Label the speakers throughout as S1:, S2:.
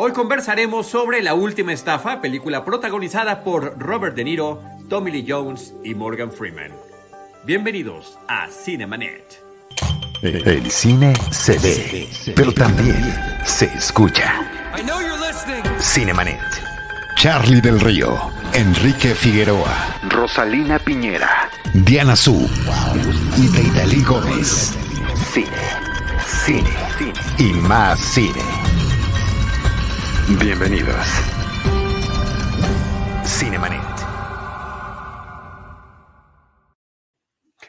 S1: Hoy conversaremos sobre La Última Estafa, película protagonizada por Robert De Niro, Tommy Lee Jones y Morgan Freeman. Bienvenidos a Cinemanet.
S2: El cine se ve, pero también se escucha. Cinemanet. Charlie del Río, Enrique Figueroa, Rosalina Piñera, Diana Su y Deidali Gómez. Cine, cine, cine y más cine. Bienvenidos. Cinemanet.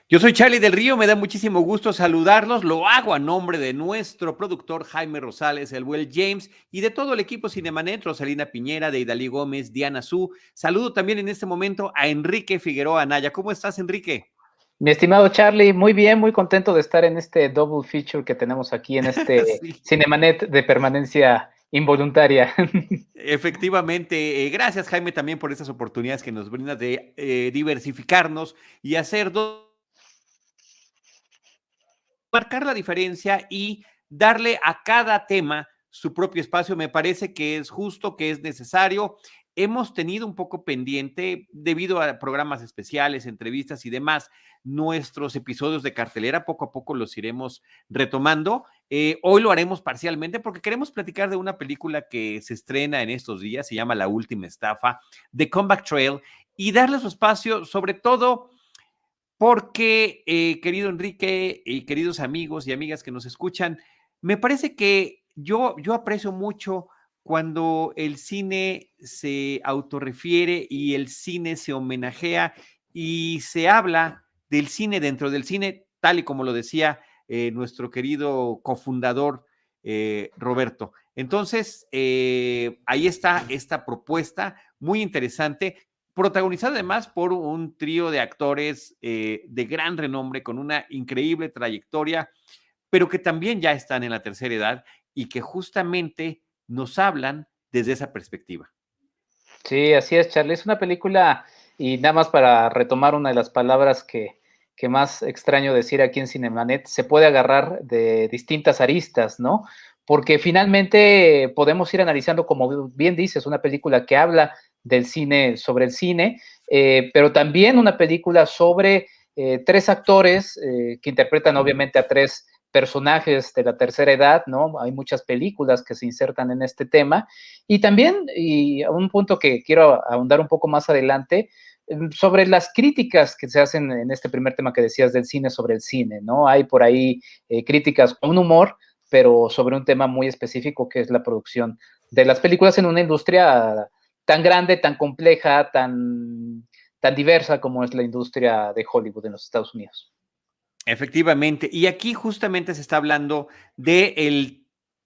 S1: Yo soy Charlie del Río, me da muchísimo gusto saludarlos. Lo hago a nombre de nuestro productor Jaime Rosales, el Will James y de todo el equipo Cinemanet, Rosalina Piñera, de Idalí Gómez, Diana Su. Saludo también en este momento a Enrique Figueroa Anaya. ¿Cómo estás, Enrique?
S3: Mi estimado Charlie, muy bien, muy contento de estar en este double feature que tenemos aquí en este Cinemanet de permanencia involuntaria.
S1: Efectivamente, eh, gracias Jaime también por estas oportunidades que nos brinda de eh, diversificarnos y hacer dos marcar la diferencia y darle a cada tema su propio espacio. Me parece que es justo, que es necesario. Hemos tenido un poco pendiente, debido a programas especiales, entrevistas y demás, nuestros episodios de cartelera. Poco a poco los iremos retomando. Eh, hoy lo haremos parcialmente porque queremos platicar de una película que se estrena en estos días, se llama La Última Estafa, The Comeback Trail, y darle su espacio, sobre todo porque, eh, querido Enrique y queridos amigos y amigas que nos escuchan, me parece que yo, yo aprecio mucho cuando el cine se autorrefiere y el cine se homenajea y se habla del cine dentro del cine, tal y como lo decía eh, nuestro querido cofundador eh, Roberto. Entonces, ahí está esta propuesta muy interesante protagonizada además por un trío de actores eh, de gran renombre, con una increíble trayectoria, pero que también ya están en la tercera edad y que justamente nos hablan desde esa perspectiva.
S3: Sí, así es, Charlie. Es una película, y nada más para retomar una de las palabras que, que más extraño decir aquí en Cinemanet, se puede agarrar de distintas aristas, ¿no? Porque finalmente podemos ir analizando, como bien dices, una película que habla del cine sobre el cine, eh, pero también una película sobre eh, tres actores eh, que interpretan obviamente a tres personajes de la tercera edad, ¿no? Hay muchas películas que se insertan en este tema. Y también, y a un punto que quiero ahondar un poco más adelante, em, sobre las críticas que se hacen en este primer tema que decías del cine sobre el cine, ¿no? Hay por ahí críticas con humor, pero sobre un tema muy específico que es la producción de las películas en una industria tan grande, tan compleja, tan, tan diversa como es la industria de Hollywood en los Estados Unidos.
S1: Efectivamente, y aquí justamente se está hablando de el,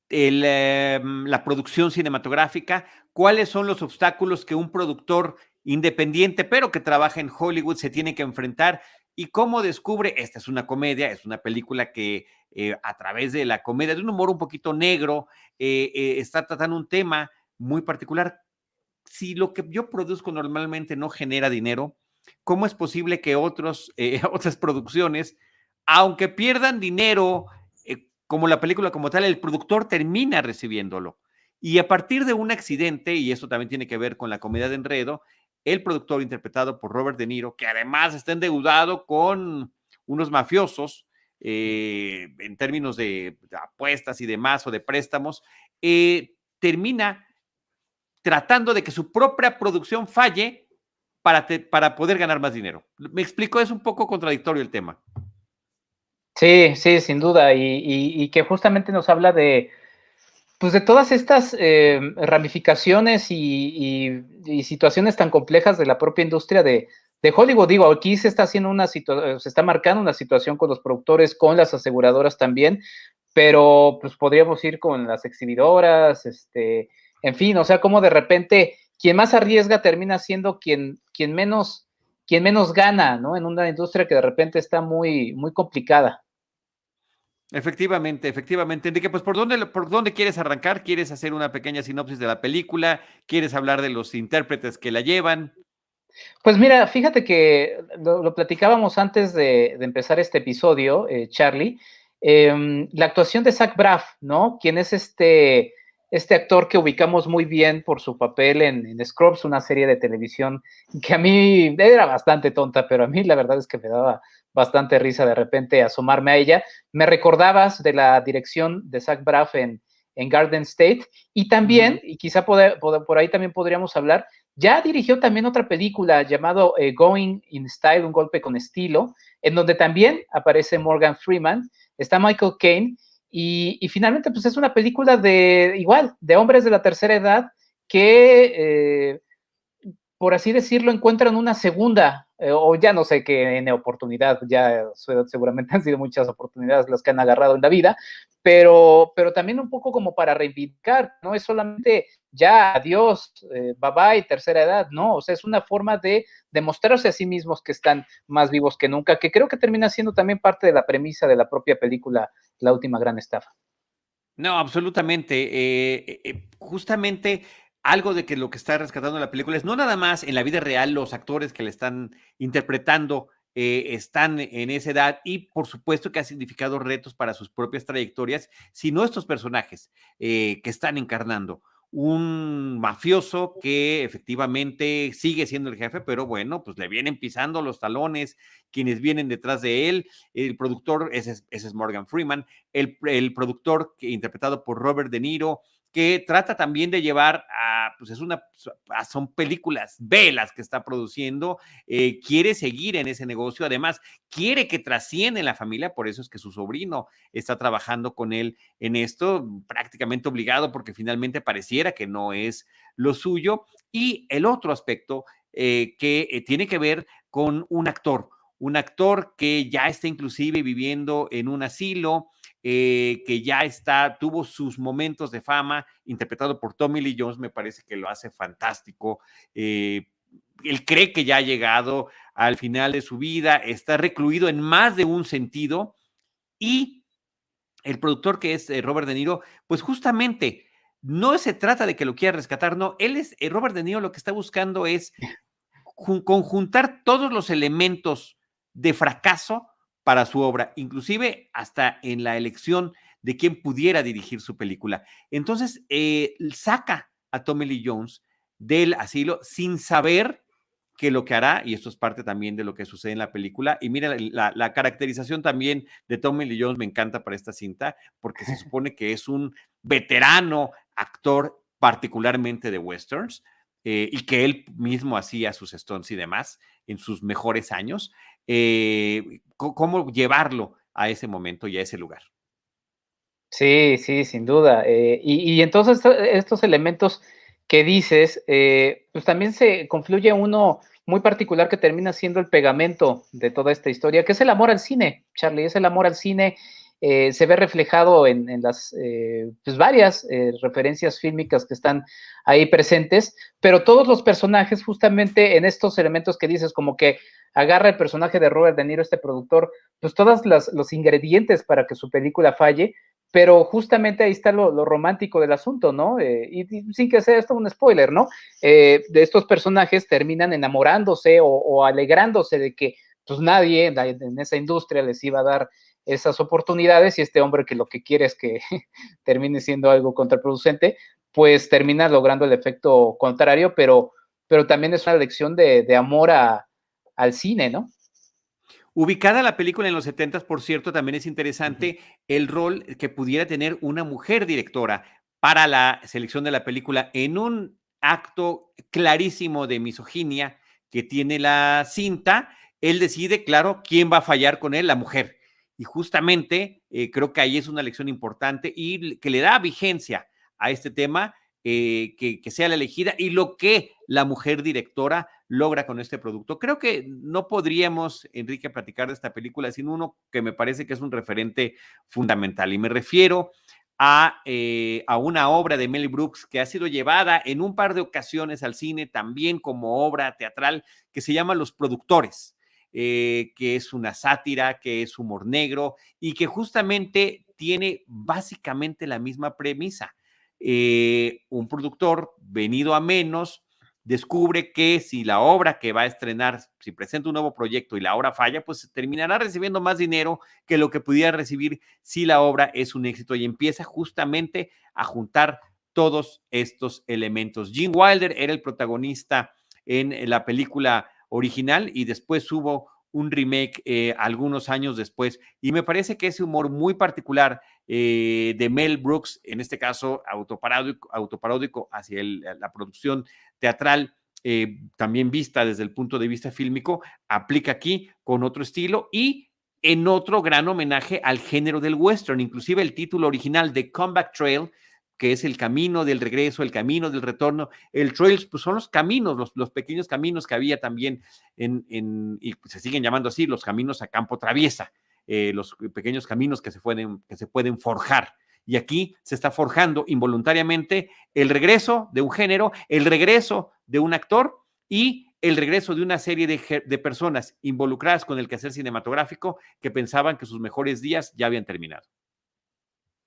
S1: em, la producción cinematográfica, cuáles son los obstáculos que un productor independiente, pero que trabaja en Hollywood, se tiene que enfrentar y cómo descubre, esta es una comedia, es una película que eh, a través de la comedia, de un humor un poquito negro, eh, eh, está tratando un tema muy particular, si lo que yo produzco normalmente no genera dinero, ¿cómo es posible que otros, otras producciones, aunque pierdan dinero, eh, como la película como tal, el productor termina recibiéndolo? Y a partir de un accidente, y eso también tiene que ver con la comedia de enredo, el productor interpretado por Robert De Niro, que además está endeudado con unos mafiosos eh, en términos de, apuestas y demás o de préstamos, termina tratando de que su propia producción falle para, para poder ganar más dinero. Me explico, es un poco contradictorio el tema.
S3: Sí, sí, sin duda, y, que justamente nos habla de, pues de todas estas eh, ramificaciones y, situaciones tan complejas de la propia industria de, de Hollywood. Digo, aquí se está haciendo una situación, se está marcando una situación con los productores, con las aseguradoras también, pero pues podríamos ir con las exhibidoras, este, en fin, o sea, como de repente quien más arriesga termina siendo quien, quien, menos, quien menos gana, ¿no? En una industria que de repente está muy, muy complicada.
S1: Efectivamente, efectivamente. Enrique, pues ¿por dónde, ¿por dónde quieres arrancar? ¿Quieres hacer una pequeña sinopsis de la película? ¿Quieres hablar de los intérpretes que la llevan?
S3: Pues mira, fíjate que lo, platicábamos antes de, empezar este episodio, eh, Charlie. Em, la actuación de Zach Braff, ¿no? Quien es este este actor que ubicamos muy bien por su papel en, Scrubs, una serie de televisión que a mí era bastante tonta, pero a mí la verdad es que me daba bastante risa de repente asomarme a ella. Me recordabas de la dirección de Zach Braff en, Garden State y también, y quizá por ahí también podríamos hablar, ya dirigió también otra película llamado eh, Going in Style, un golpe con estilo, en donde también aparece Morgan Freeman, está Michael Caine y, finalmente, pues es una película de igual, de hombres de la tercera edad que, eh, por así decirlo, encuentran una segunda, eh, o ya no sé qué en oportunidad, ya seguramente han sido muchas oportunidades las que han agarrado en la vida, pero, pero también un poco como para reivindicar, no es solamente ya, adiós, eh, bye bye, tercera edad, no, o sea, es una forma de demostrarse a sí mismos que están más vivos que nunca, que creo que termina siendo también parte de la premisa de la propia película La última gran estafa.
S1: No, absolutamente. Eh, justamente algo de que lo que está rescatando la película es no nada más en la vida real los actores que le están interpretando están en esa edad y por supuesto que ha significado retos para sus propias trayectorias, sino estos personajes que están encarnando un mafioso que efectivamente sigue siendo el jefe, pero bueno, pues le vienen pisando los talones quienes vienen detrás de él. El productor, ese es, Morgan Freeman, el, el productor que, interpretado por Robert De Niro, que trata también de llevar a, pues es una, son películas velas que está produciendo, eh, quiere seguir en ese negocio, además quiere que trascienda en la familia, por eso es que su sobrino está trabajando con él en esto, prácticamente obligado porque finalmente pareciera que no es lo suyo. Y el otro aspecto eh, que eh, tiene que ver con un actor, un actor que ya está inclusive viviendo en un asilo, eh, que ya está, tuvo sus momentos de fama, interpretado por Tommy Lee Jones, me parece que lo hace fantástico. Eh, él cree que ya ha llegado al final de su vida, está recluido en más de un sentido y el productor que es eh, Robert De Niro, pues justamente no se trata de que lo quiera rescatar, no, él es, Robert De Niro lo que está buscando es conjuntar todos los elementos de fracaso para su obra, inclusive hasta en la elección de quién pudiera dirigir su película. Entonces, eh, saca a Tommy Lee Jones del asilo sin saber que lo que hará, y esto es parte también de lo que sucede en la película, y mira, la, caracterización también de Tommy Lee Jones me encanta para esta cinta, porque se supone que es un veterano actor particularmente de westerns, eh, y que él mismo hacía sus stones y demás en sus mejores años. Eh, cómo llevarlo a ese momento y a ese lugar.
S3: Sí, sí, sin duda. Eh, y, entonces estos elementos que dices, eh, pues también se confluye uno muy particular que termina siendo el pegamento de toda esta historia, que es el amor al cine, Charlie, es el amor al cine. Se ve reflejado en, las pues varias referencias fílmicas que están ahí presentes, pero todos los personajes justamente en estos elementos que dices, como que agarra el personaje de Robert De Niro, este productor, pues todos los ingredientes para que su película falle, pero justamente ahí está lo, romántico del asunto, ¿no? Eh, y, sin que sea esto un spoiler, ¿no? Eh, de estos personajes terminan enamorándose o, alegrándose de que pues nadie en, esa industria les iba a dar esas oportunidades y este hombre que lo que quiere es que termine siendo algo contraproducente, pues termina logrando el efecto contrario, pero, pero también es una lección de amor a, al cine, ¿no?
S1: Ubicada la película en los 70, por cierto, también es interesante el rol que pudiera tener una mujer directora para la selección de la película en un acto clarísimo de misoginia que tiene la cinta. Él decide, claro, quién va a fallar con él, la mujer. Y justamente eh, creo que ahí es una lección importante y que le da vigencia a este tema, eh, que, sea la elegida y lo que la mujer directora logra con este producto. Creo que no podríamos, Enrique, platicar de esta película sin uno que me parece que es un referente fundamental. Y me refiero a, eh, a, una obra de Mel Brooks que ha sido llevada en un par de ocasiones al cine, también como obra teatral, que se llama Los Productores, eh, que es una sátira, que es humor negro y que justamente tiene básicamente la misma premisa. Eh, un productor venido a menos, descubre que si la obra que va a estrenar, si presenta un nuevo proyecto y la obra falla, pues terminará recibiendo más dinero que lo que pudiera recibir si la obra es un éxito y empieza justamente a juntar todos estos elementos. Gene Wilder era el protagonista en la película original y después hubo un remake eh, algunos años después. Y me parece que ese humor muy particular eh, de Mel Brooks, en este caso autoparódico, autoparódico hacia la producción teatral, eh, también vista desde el punto de vista fílmico, aplica aquí con otro estilo y en otro gran homenaje al género del western. Inclusive el título original de Comeback Trail que es el camino del regreso, el camino del retorno. El trails pues son los caminos, los, pequeños caminos que había también en, y se siguen llamando así, los caminos a campo traviesa, eh, los pequeños caminos que se, pueden, que se pueden forjar. Y aquí se está forjando involuntariamente el regreso de un género, el regreso de un actor y el regreso de una serie de, de personas involucradas con el quehacer cinematográfico que pensaban que sus mejores días ya habían terminado.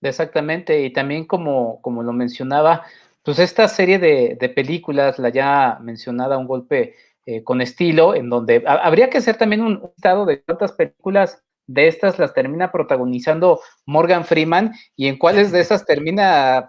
S3: Exactamente, y también como, como lo mencionaba, pues esta serie de, películas, la ya mencionada Un golpe eh, con estilo, en donde habría que hacer también un, estado de cuántas películas de estas las termina protagonizando Morgan Freeman y en cuáles de esas termina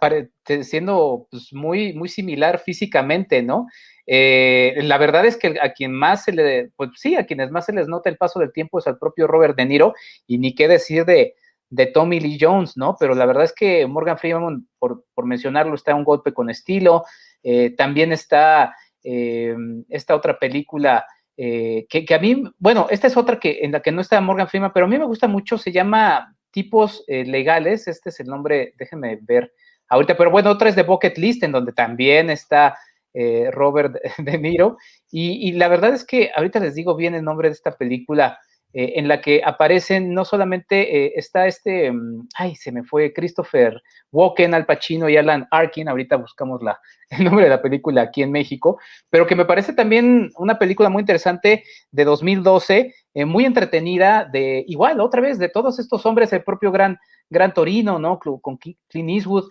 S3: siendo pues, muy, muy similar físicamente, ¿no? Eh, la verdad es que a quien más se le, pues sí, a quienes más se les nota el paso del tiempo es al propio Robert De Niro, y ni qué decir de, de Tommy Lee Jones, ¿no? Pero la verdad es que Morgan Freeman, por, mencionarlo, está un golpe con estilo. Eh, también está eh, esta otra película eh, que, a mí, bueno, esta es otra que en la que no está Morgan Freeman, pero a mí me gusta mucho, se llama Tipos Legales, este es el nombre, déjenme ver ahorita, pero bueno, otra es de Bucket List, en donde también está Robert De Niro, y, y la verdad es que ahorita les digo bien el nombre de esta película, eh, en la que aparecen no solamente eh, está este, mm, ay, se me fue Christopher Walken, Al Pacino y Alan Arkin, ahorita buscamos la, el nombre de la película aquí en México, pero que me parece también una película muy interesante de 2012, eh, muy entretenida, de igual, otra vez, de todos estos hombres, el propio Gran, Gran Torino, ¿no? Con Clint Eastwood,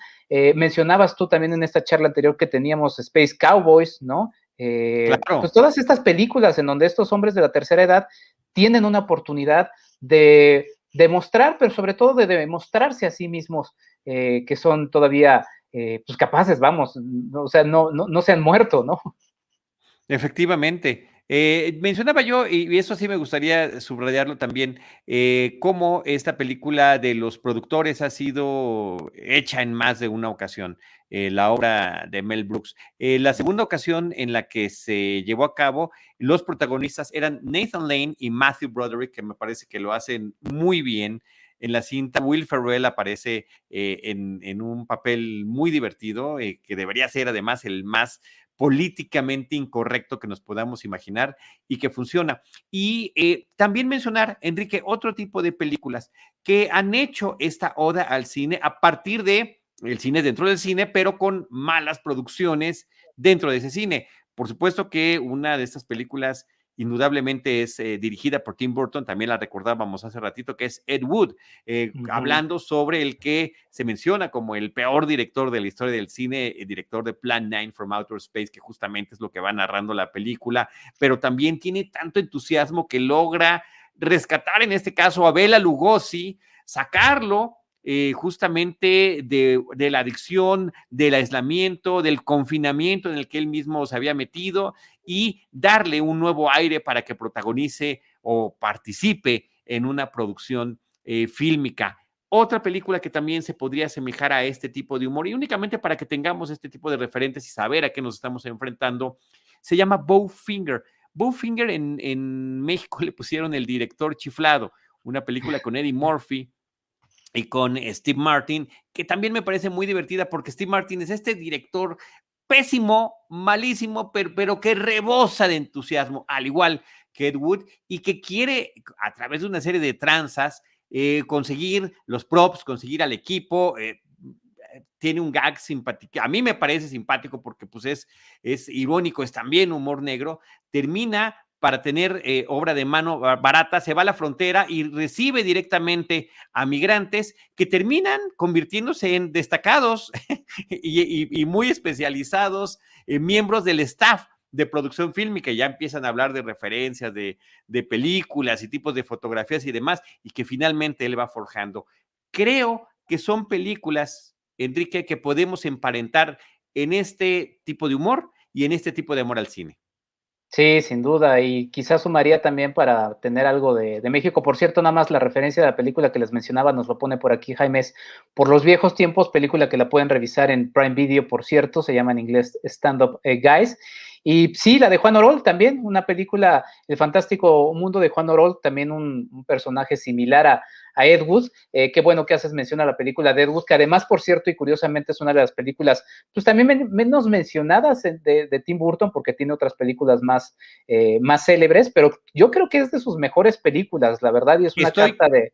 S3: mencionabas tú también en esta charla anterior que teníamos Space Cowboys, ¿no? Pues todas estas películas en donde estos hombres de la tercera edad tienen una oportunidad de demostrar, pero sobre todo de demostrarse a sí mismos eh, que son todavía eh, pues capaces, vamos, o sea, no, no, no se han muerto, ¿no?
S1: Efectivamente. Eh, mencionaba yo, y eso sí me gustaría subrayarlo también, eh, cómo esta película de los productores ha sido hecha en más de una ocasión, eh, la obra de Mel Brooks. la segunda ocasión en la que se llevó a cabo, los protagonistas eran Nathan Lane y Matthew Broderick, que me parece que lo hacen muy bien. En la cinta, Will Ferrell aparece en, en, un papel muy divertido, que debería ser además el más políticamente incorrecto que nos podamos imaginar y que funciona. Y eh, también mencionar, Enrique, otro tipo de películas que han hecho esta oda al cine a partir de el cine dentro del cine, pero con malas producciones dentro de ese cine. Por supuesto que una de estas películas indudablemente es eh, dirigida por Tim Burton, también la recordábamos hace ratito, que es Ed Wood, eh, hablando sobre el que se menciona como el peor director de la historia del cine, el director de Plan 9 from Outer Space, que justamente es lo que va narrando la película, pero también tiene tanto entusiasmo que logra rescatar en este caso a Bela Lugosi, sacarlo eh, justamente de, la adicción, del aislamiento, del confinamiento en el que él mismo se había metido y darle un nuevo aire para que protagonice o participe en una producción eh, fílmica. Otra película que también se podría asemejar a este tipo de humor y únicamente para que tengamos este tipo de referentes y saber a qué nos estamos enfrentando, se llama Bowfinger. Bowfinger en, en México le pusieron el director chiflado, una película con Eddie Murphy, y con Steve Martin, que también me parece muy divertida porque Steve Martin es este director pésimo, malísimo, pero, que rebosa de entusiasmo, al igual que Ed Wood, y que quiere, a través de una serie de tranzas, eh, conseguir los props, conseguir al equipo. Eh, tiene un gag simpático, a mí me parece simpático porque pues es, es irónico, es también humor negro, termina para tener eh, obra de mano barata, se va a la frontera y recibe directamente a migrantes que terminan convirtiéndose en destacados y, muy especializados eh, miembros del staff de producción fílmica, ya empiezan a hablar de referencias, de, de películas y tipos de fotografías y demás, y que finalmente él va forjando. Creo que son películas Enrique, que podemos emparentar en este tipo de humor y en este tipo de amor al cine.
S3: Sí, sin duda, y quizás sumaría también para tener algo de, México. Por cierto, nada más la referencia de la película que les mencionaba nos lo pone por aquí Jaime, Por los viejos tiempos, película que la pueden revisar en Prime Video, por cierto, se llama en inglés Stand Up eh, Guys. Y sí, la de Juan Orol también, una película, El Fantástico Mundo de Juan Orol, también un, personaje similar a, a Ed Wood. Eh, qué bueno que haces mención a la película de Ed Wood, que además, por cierto, y curiosamente es una de las películas, pues también menos mencionadas de, Tim Burton, porque tiene otras películas más, eh, más célebres, pero yo creo que es de sus mejores películas, la verdad, y es una carta de...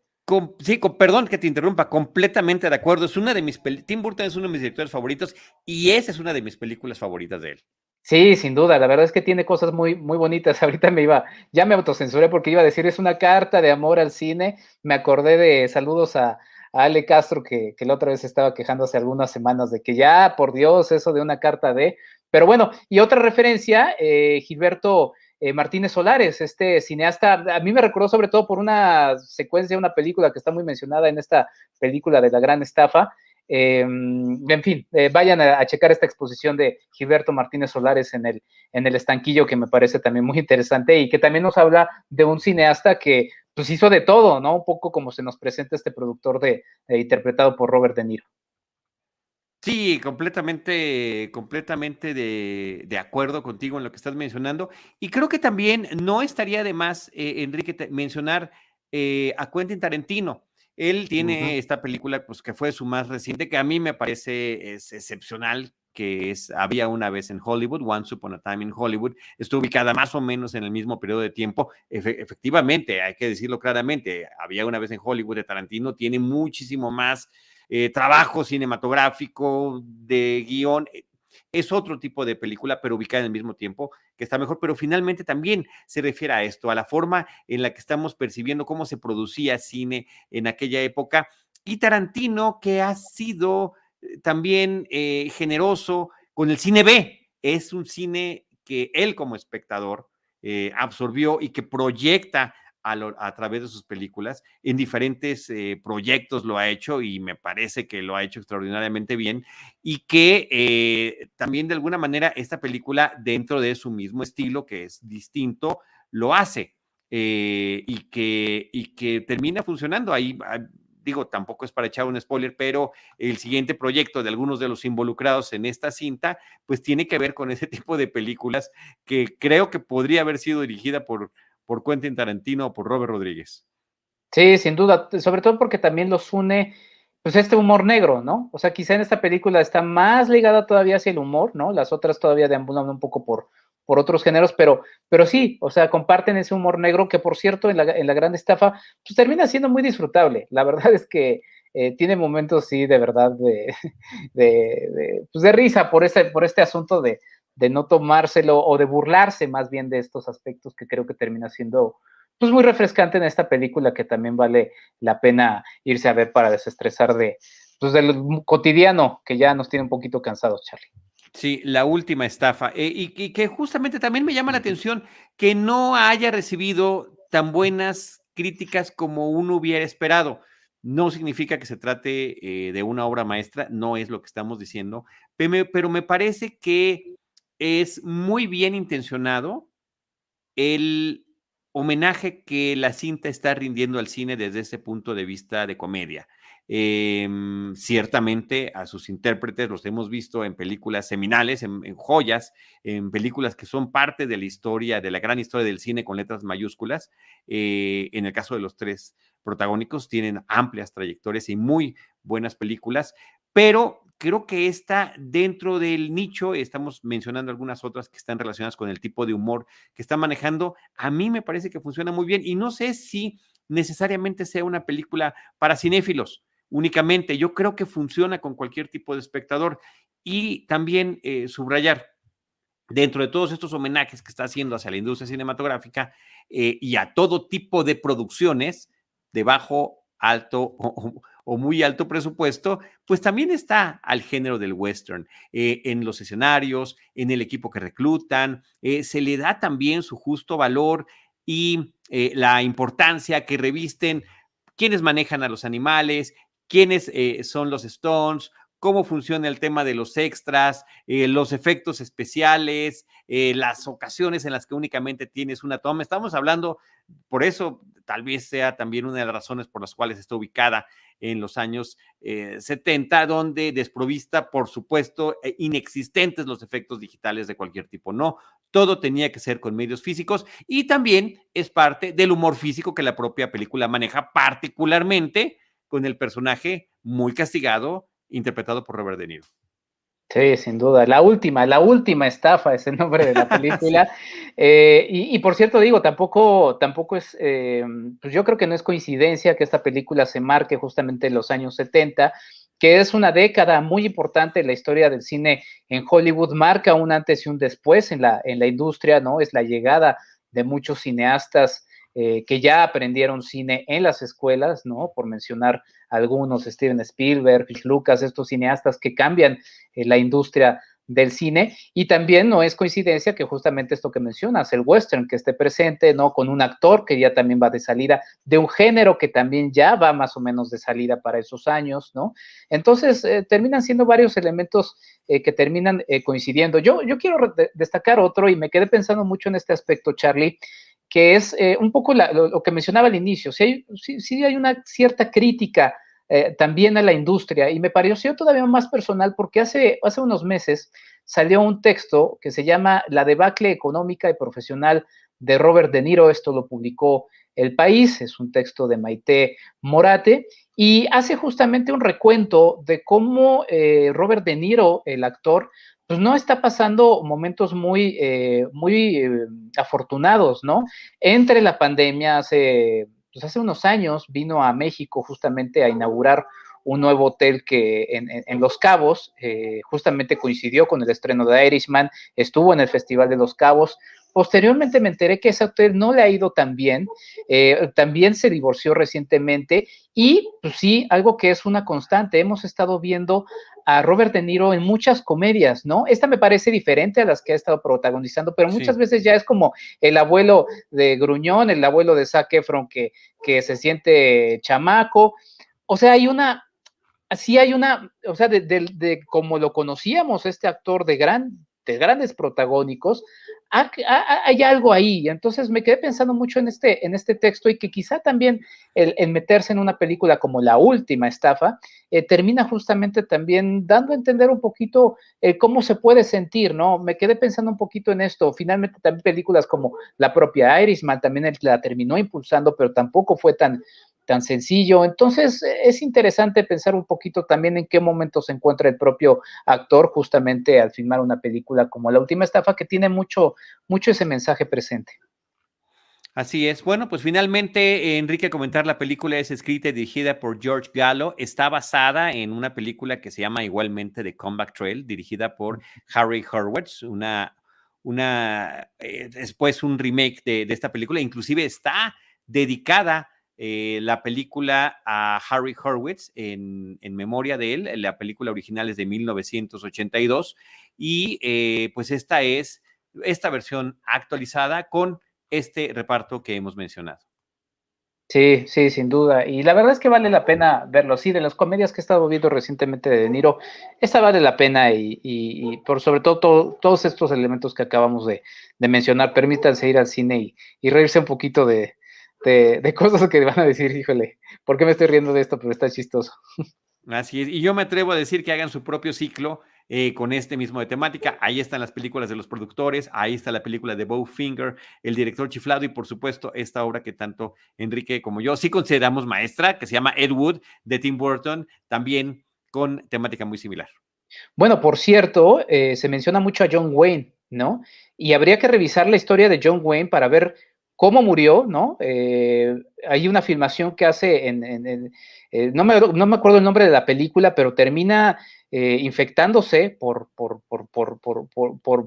S1: sí, perdón que te interrumpa, completamente de acuerdo. Es una de mis Tim Burton es uno de mis directores favoritos y esa es una de mis películas favoritas de él.
S3: Sí, sin duda, la verdad es que tiene cosas muy, muy bonitas. Ahorita me iba, ya me autocensuré porque iba a decir, es una carta de amor al cine. Me acordé de saludos a, Ale Castro, que, la otra vez estaba quejando hace algunas semanas de que ya, por Dios, eso de una carta de. Pero bueno, y otra referencia, eh, Gilberto eh, Martínez Solares, este cineasta, a mí me recordó sobre todo por una secuencia, una película que está muy mencionada en esta película de la gran estafa, Em, en fin, eh, vayan a, checar esta exposición de Gilberto Martínez Solares en el, en el estanquillo, que me parece también muy interesante y que también nos habla de un cineasta que pues hizo de todo, ¿no? Un poco como se nos presenta este productor de, interpretado por Robert De Niro.
S1: Sí, completamente, completamente de, acuerdo contigo en lo que estás mencionando. Y creo que también no estaría de más, eh, Enrique, mencionar eh, a Quentin Tarantino. Él tiene esta película, pues que fue su más reciente, que a mí me parece es excepcional, que es Había una vez en Hollywood, Once Upon a Time in Hollywood, está ubicada más o menos en el mismo periodo de tiempo. efectivamente, hay que decirlo claramente, Había una vez en Hollywood de Tarantino tiene muchísimo más eh, trabajo cinematográfico, de guion. Es otro tipo de película, pero ubicada en el mismo tiempo, que está mejor, pero finalmente también se refiere a esto, a la forma en la que estamos percibiendo cómo se producía cine en aquella época. Y Tarantino, que ha sido eh, también eh, generoso con el cine B, es un cine que él como espectador eh, absorbió y que proyecta a, través de sus películas. En diferentes eh, proyectos lo ha hecho y me parece que lo ha hecho extraordinariamente bien y que eh, también de alguna manera esta película dentro de su mismo estilo, que es distinto, lo hace eh, y, que, y que termina funcionando. Ahí ah, digo, tampoco es para echar un spoiler, pero el siguiente proyecto de algunos de los involucrados en esta cinta, pues tiene que ver con ese tipo de películas que creo que podría haber sido dirigida por por Quentin Tarantino o por Robert Rodríguez.
S3: Sí, sin duda, sobre todo porque también los une, pues este humor negro, ¿no? O sea, quizá en esta película está más ligada todavía hacia el humor, ¿no? Las otras todavía deambulan un poco por, por otros géneros, pero, pero sí, o sea, comparten ese humor negro que, por cierto, en la, en la gran estafa, pues termina siendo muy disfrutable. La verdad es que eh, tiene momentos, sí, de verdad, de, de, pues de risa por este, por este asunto de, de no tomárselo o de burlarse más bien de estos aspectos que creo que termina siendo pues muy refrescante en esta película que también vale la pena irse a ver para desestresar de pues del cotidiano que ya nos tiene un poquito cansados, Charlie.
S1: Sí, la última estafa. Eh, y, y, que justamente también me llama la atención que no haya recibido tan buenas críticas como uno hubiera esperado. No significa que se trate eh, de una obra maestra, no es lo que estamos diciendo, pero me parece que es muy bien intencionado el homenaje que la cinta está rindiendo al cine desde ese punto de vista de comedia. Em, ciertamente a sus intérpretes los hemos visto en películas seminales, en, joyas, en películas que son parte de la historia, de la gran historia del cine con letras mayúsculas. Eh, en el caso de los tres protagónicos, tienen amplias trayectorias y muy buenas películas, pero creo que está dentro del nicho, estamos mencionando algunas otras que están relacionadas con el tipo de humor que está manejando, a mí me parece que funciona muy bien y no sé si necesariamente sea una película para cinéfilos únicamente, yo creo que funciona con cualquier tipo de espectador y también eh, subrayar dentro de todos estos homenajes que está haciendo hacia la industria cinematográfica eh, y a todo tipo de producciones de bajo, alto o, o muy alto presupuesto, pues también está al género del western, eh, en los escenarios, en el equipo que reclutan, eh, se le da también su justo valor y eh, la importancia que revisten quienes manejan a los animales, quiénes son los Stones, cómo funciona el tema de los extras, los efectos especiales, eh, las ocasiones en las que únicamente tienes una toma. Estamos hablando, por eso tal vez sea también una de las razones por las cuales está ubicada en los años 70, donde desprovista, por supuesto, inexistentes los efectos digitales de cualquier tipo. No, todo tenía que ser con medios físicos y también es parte del humor físico que la propia película maneja, particularmente con el personaje muy castigado, interpretado por Robert De Niro.
S3: Sí, sin duda. La última, la última estafa es el nombre de la película. Eh, y, por cierto, digo, tampoco, tampoco es, eh, pues yo creo que no es coincidencia que esta película se marque justamente en los años 70, que es una década muy importante en la historia del cine en Hollywood, marca un antes y un después en la, en la industria, ¿no? Es la llegada de muchos cineastas eh, que ya aprendieron cine en las escuelas, ¿no? Por mencionar algunos, Steven Spielberg, Lucas, estos cineastas que cambian eh, la industria del cine y también no es coincidencia que justamente esto que mencionas, el western que esté presente, ¿no? Con un actor que ya también va de salida, de un género que también ya va más o menos de salida para esos años, ¿no? Entonces, eh, terminan siendo varios elementos que terminan coincidiendo. Yo, yo quiero destacar otro y me quedé pensando mucho en este aspecto, Charlie, que es eh, un poco lo, que mencionaba al inicio. Sí hay, hay una cierta crítica eh, también a la industria y me pareció todavía más personal porque hace, hace unos meses salió un texto que se llama La debacle económica y profesional de Robert De Niro. Esto lo publicó El País, es un texto de Maite Morate y hace justamente un recuento de cómo eh, Robert De Niro, el actor, pues no está pasando momentos muy, eh, muy eh, afortunados, ¿no? Entre la pandemia, hace, pues hace unos años vino a México justamente a inaugurar un nuevo hotel que en, Los Cabos, eh, justamente coincidió con el estreno de Irishman, estuvo en el Festival de Los Cabos. Posteriormente me enteré que ese hotel no le ha ido tan bien, también se divorció recientemente y pues sí, algo que es una constante, hemos estado viendo a Robert De Niro en muchas comedias, ¿no? Esta me parece diferente a las que ha estado protagonizando, pero muchas veces ya es como el abuelo de Gruñón, el abuelo de Zac Efron que, que se siente chamaco. O sea, hay una, así hay una, o sea, de, de como lo conocíamos, este actor de gran de grandes protagónicos, hay algo ahí. Entonces me quedé pensando mucho en este, en este texto y que quizá también el, meterse en una película como La Última Estafa eh, termina justamente también dando a entender un poquito eh, cómo se puede sentir, ¿no? Me quedé pensando un poquito en esto. Finalmente también películas como la propia Irishman también la terminó impulsando, pero tampoco fue tan, tan sencillo. Entonces, es interesante pensar un poquito también en qué momento se encuentra el propio actor justamente al filmar una película como La Última Estafa, que tiene mucho, mucho ese mensaje presente.
S1: Así es. Bueno, pues finalmente, Enrique, comentar la película es escrita y dirigida por George Gallo. Está basada en una película que se llama igualmente The Comeback Trail, dirigida por Harry Hurwitz, una, una eh, después un remake de, de esta película. Inclusive está dedicada eh, la película a Harry Hurwitz en, memoria de él. La película original es de 1982 y eh, pues esta es esta versión actualizada con este reparto que hemos mencionado.
S3: Sí, sí, sin duda. Y la verdad es que vale la pena verlo. Sí, de las comedias que he estado viendo recientemente de De Niro, esta vale la pena y, por sobre todo, todos estos elementos que acabamos de, mencionar, permítanse ir al cine y reírse un poquito de, de, cosas que van a decir, híjole, ¿por qué me estoy riendo de esto? Pero está chistoso.
S1: Así es, y yo me atrevo a decir que hagan su propio ciclo eh, con este mismo de temática. Ahí están las películas de los productores, ahí está la película de Bowfinger, el director chiflado y por supuesto esta obra que tanto Enrique como yo sí consideramos maestra, que se llama Ed Wood de Tim Burton, también con temática muy similar.
S3: Bueno, por cierto, eh, se menciona mucho a John Wayne, ¿no? Y habría que revisar la historia de John Wayne para ver cómo murió, ¿no? Eh, hay una filmación que hace en, eh, no, me, no, me, acuerdo el nombre de la película, pero termina eh, infectándose por, por, por,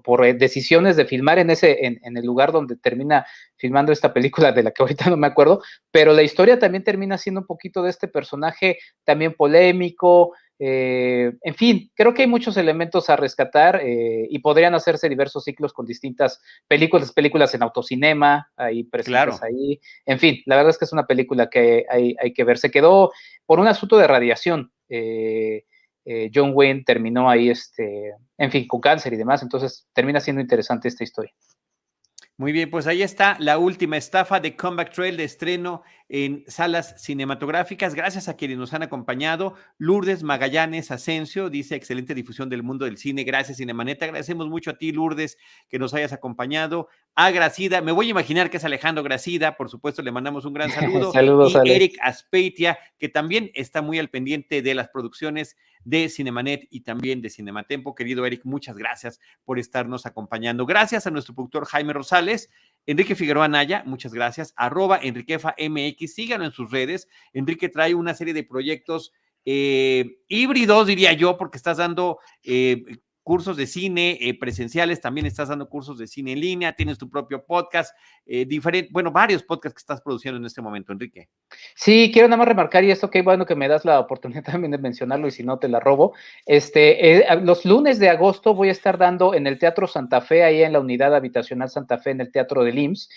S3: por, decisiones de filmar en, ese, en, el lugar donde termina filmando esta película de la que ahorita no me acuerdo, pero la historia también termina siendo un poquito de este personaje también polémico, eh, en fin, creo que hay muchos elementos a rescatar eh, y podrían hacerse diversos ciclos con distintas películas, películas en autocinema, ahí presentes ahí. En fin, la verdad es que es una película que hay, que ver. Se quedó por un asunto de radiación. Eh, eh, John Wayne terminó ahí, este, en fin, con cáncer y demás, entonces termina siendo interesante esta historia.
S1: Muy bien, pues ahí está la última estafa de Comeback Trail de estreno en salas cinematográficas. Gracias a quienes nos han acompañado. Lourdes Magallanes Asensio dice excelente difusión del mundo del cine. Gracias, Cinemaneta. Agradecemos mucho a ti, Lourdes, que nos hayas acompañado. A Gracida, me voy a imaginar que es Alejandro Gracida, por supuesto, le mandamos un gran saludo.
S3: Saludos,
S1: y Eric Aspeitia, que también está muy al pendiente de las producciones de Cinemanet y también de Cinematempo. Querido Eric, muchas gracias por estarnos acompañando. Gracias a nuestro productor Jaime Rosales. Enrique Figueroa Naya, muchas gracias. Arroba Enriquefa MX, síganlo en sus redes. Enrique trae una serie de proyectos eh, híbridos, diría yo, porque estás dando eh, cursos de cine eh, presenciales, también estás dando cursos de cine en línea, tienes tu propio podcast, eh, diferente, bueno, varios podcasts que estás produciendo en este momento, Enrique.
S3: Sí, quiero nada más remarcar, y esto qué bueno que me das la oportunidad también de mencionarlo, y si no te la robo. Este, eh, los lunes de agosto voy a estar dando en el Teatro Santa Fe, ahí en la unidad habitacional Santa Fe, en el Teatro del IMSS,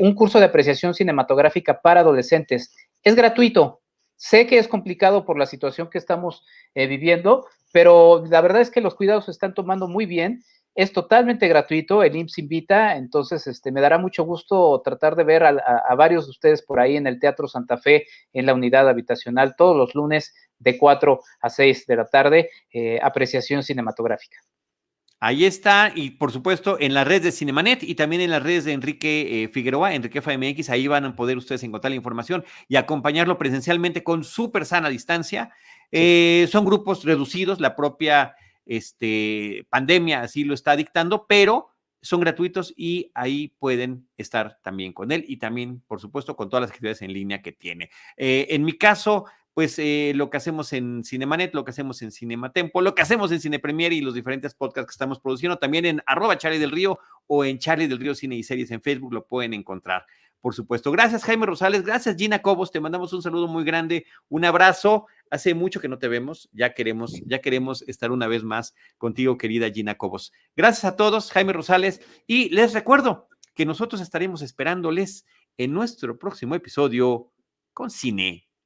S3: un curso de apreciación cinematográfica para adolescentes. Es gratuito. Sé que es complicado por la situación que estamos viviendo, pero la verdad es que los cuidados se están tomando muy bien. Es totalmente gratuito, el IMSS invita, entonces este, me dará mucho gusto tratar de ver a, varios de ustedes por ahí en el Teatro Santa Fe, en la unidad habitacional, todos los lunes de 4 a 6 de la tarde, eh, apreciación cinematográfica.
S1: Ahí está, y por supuesto en las redes de Cinemanet y también en las redes de Enrique eh, Figueroa, Enrique FMX, ahí van a poder ustedes encontrar la información y acompañarlo presencialmente con súper sana distancia. Eh, son grupos reducidos, la propia este, pandemia así lo está dictando, pero son gratuitos y ahí pueden estar también con él y también, por supuesto, con todas las actividades en línea que tiene. Eh, en mi caso, pues eh, lo que hacemos en Cinemanet, lo que hacemos en Cinematempo, lo que hacemos en Cine Premier y los diferentes podcasts que estamos produciendo, también en arroba Charlie del Río o en Charlie del Río Cine y Series en Facebook lo pueden encontrar, por supuesto. Gracias Jaime Rosales, gracias Gina Cobos, te mandamos un saludo muy grande, un abrazo. Hace mucho que no te vemos, ya queremos, ya queremos estar una vez más contigo, querida Gina Cobos. Gracias a todos, Jaime Rosales, y les recuerdo que nosotros estaremos esperándoles en nuestro próximo episodio con Cine